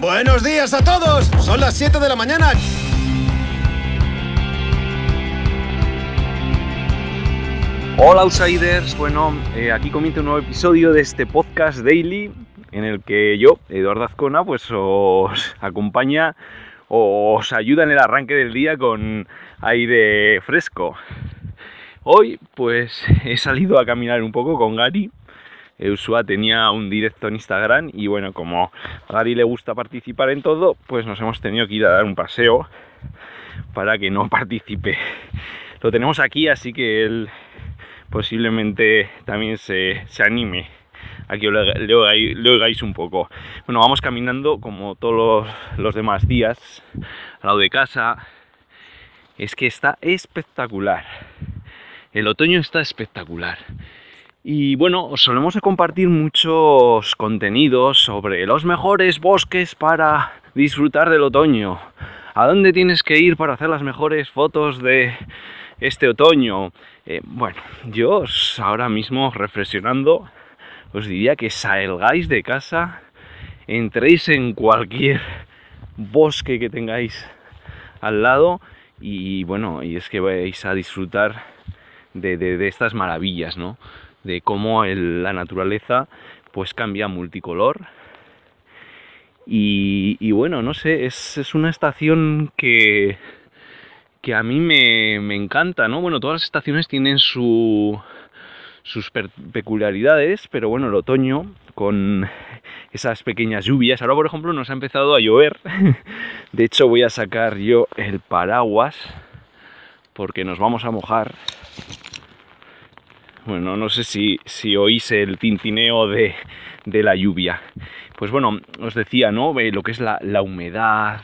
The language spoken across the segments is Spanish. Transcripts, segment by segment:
Buenos días a todos. Son las 7 de la mañana. Hola outsiders, bueno, eh, aquí comienza un nuevo episodio de este podcast daily en el que yo, Eduardo Azcona, pues os acompaña os ayuda en el arranque del día con aire fresco. Hoy pues he salido a caminar un poco con Gary. Usua tenía un directo en Instagram y bueno, como a Gary le gusta participar en todo, pues nos hemos tenido que ir a dar un paseo para que no participe. Lo tenemos aquí, así que él posiblemente también se, anime a que le, oigáis un poco. Bueno, vamos caminando como todos los, demás días al lado de casa. Es que está espectacular. El otoño está espectacular. Y bueno, solemos compartir muchos contenidos sobre los mejores bosques para disfrutar del otoño. ¿A dónde tienes que ir para hacer las mejores fotos de este otoño? Eh, bueno, yo ahora mismo reflexionando os diría que salgáis de casa, entréis en cualquier bosque que tengáis al lado y bueno, y es que vais a disfrutar de, estas maravillas, ¿no? De cómo la naturaleza pues cambia multicolor. Y, bueno, no sé, es una estación que, que a mí me, encanta, ¿no? Bueno, todas las estaciones tienen sus peculiaridades, pero bueno, el otoño con esas pequeñas lluvias. Ahora, por ejemplo, nos ha empezado a llover. De hecho, voy a sacar yo el paraguas porque nos vamos a mojar. Bueno, no sé si, si oís el tintineo de, la lluvia. Pues bueno, os decía, ¿no? Lo que es la, la humedad,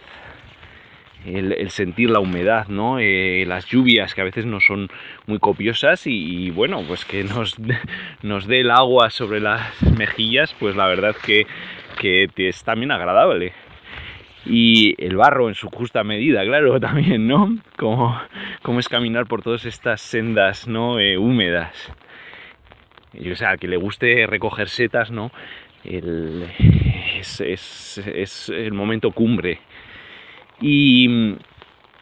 el, sentir la humedad, ¿no? Eh, las lluvias que a veces no son muy copiosas y, bueno, pues que nos, nos dé el agua sobre las mejillas, pues la verdad que, que es también agradable. Y el barro en su justa medida, claro, también, ¿no? Como, como es caminar por todas estas sendas, ¿no? Eh, húmedas. Y, o sea, que le guste recoger setas, ¿no? es, es el momento cumbre y,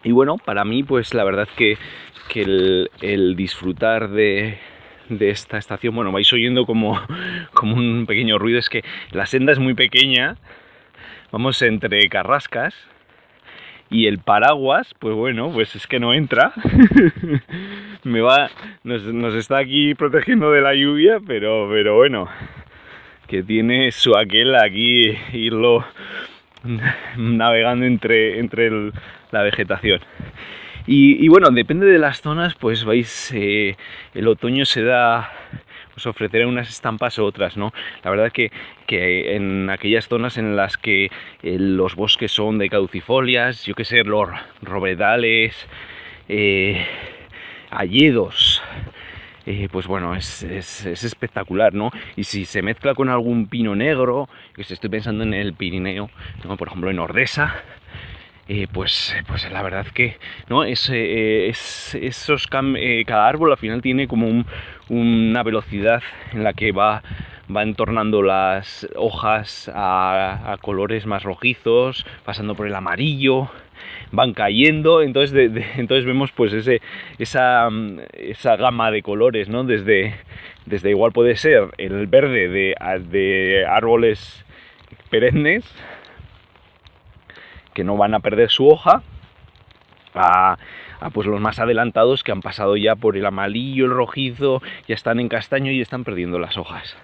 bueno, para mí, pues la verdad que, el, disfrutar de, esta estación, bueno, vais oyendo como, como un pequeño ruido, es que la senda es muy pequeña, vamos entre carrascas, y el paraguas, pues bueno, pues es que no entra. Me va, nos, nos, está aquí protegiendo de la lluvia, pero, pero bueno, que tiene su aquel aquí irlo navegando entre, entre la vegetación. Y, bueno, depende de las zonas, pues vais, eh, el otoño se da, os ofrecerá unas estampas u otras, ¿no? La verdad que, que en aquellas zonas en las que eh, los bosques son de caducifolias, yo que sé, los robedales, eh, alledos, eh, pues bueno, es, espectacular, ¿no? Y si se mezcla con algún pino negro, que estoy pensando en el Pirineo, por ejemplo en Ordesa, eh, pues, pues la verdad que ¿no? es, eh, esos cada árbol al final tiene como una velocidad en la que va, va entornando las hojas a colores más rojizos, pasando por el amarillo, van cayendo, entonces, entonces vemos pues ese, esa, esa, gama de colores, ¿no? Desde, desde igual puede ser el verde de, de árboles perennes que no van a perder su hoja, a, pues los más adelantados que han pasado ya por el amarillo, el rojizo, ya están en castaño y están perdiendo las hojas.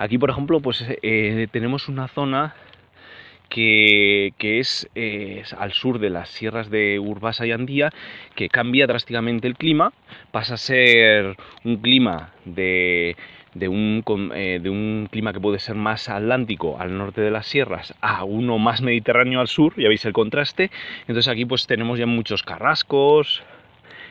Aquí, por ejemplo, pues eh, tenemos una zona que, es, al sur de las sierras de Urbasa y Andía, que cambia drásticamente el clima, pasa a ser un clima de, de, un, eh, de un clima que puede ser más atlántico al norte de las sierras a uno más mediterráneo al sur, ya veis el contraste, entonces aquí pues tenemos ya muchos carrascos,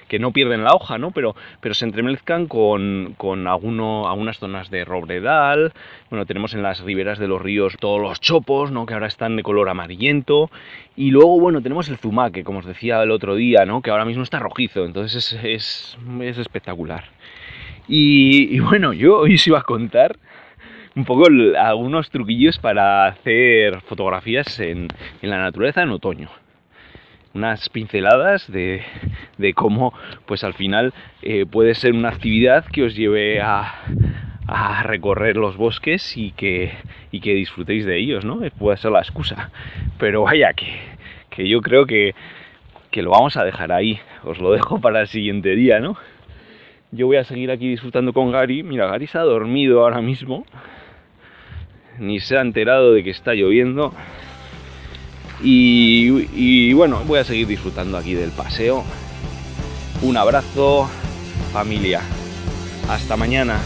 que no pierden la hoja, ¿no? Pero, pero se entremezclan con, con algunas zonas de robredal, bueno, tenemos en las riberas de los ríos todos los chopos, ¿no? Que ahora están de color amarillento, y luego, bueno, tenemos el zumaque, como os decía el otro día, ¿no? Que ahora mismo está rojizo, entonces es, es, espectacular. Y, y, bueno, yo hoy os iba a contar un poco algunos truquillos para hacer fotografías en, la naturaleza en otoño. Unas pinceladas de, cómo, pues al final, eh, puede ser una actividad que os lleve a, recorrer los bosques y que, y que disfrutéis de ellos, ¿no? Puede ser la excusa. Pero vaya, que, que yo creo que, que lo vamos a dejar ahí. Os lo dejo para el siguiente día, ¿no? Yo voy a seguir aquí disfrutando con Gary. Mira, Gary se ha dormido ahora mismo. Ni se ha enterado de que está lloviendo. Y, bueno, voy a seguir disfrutando aquí del paseo. Un abrazo, familia. Hasta mañana.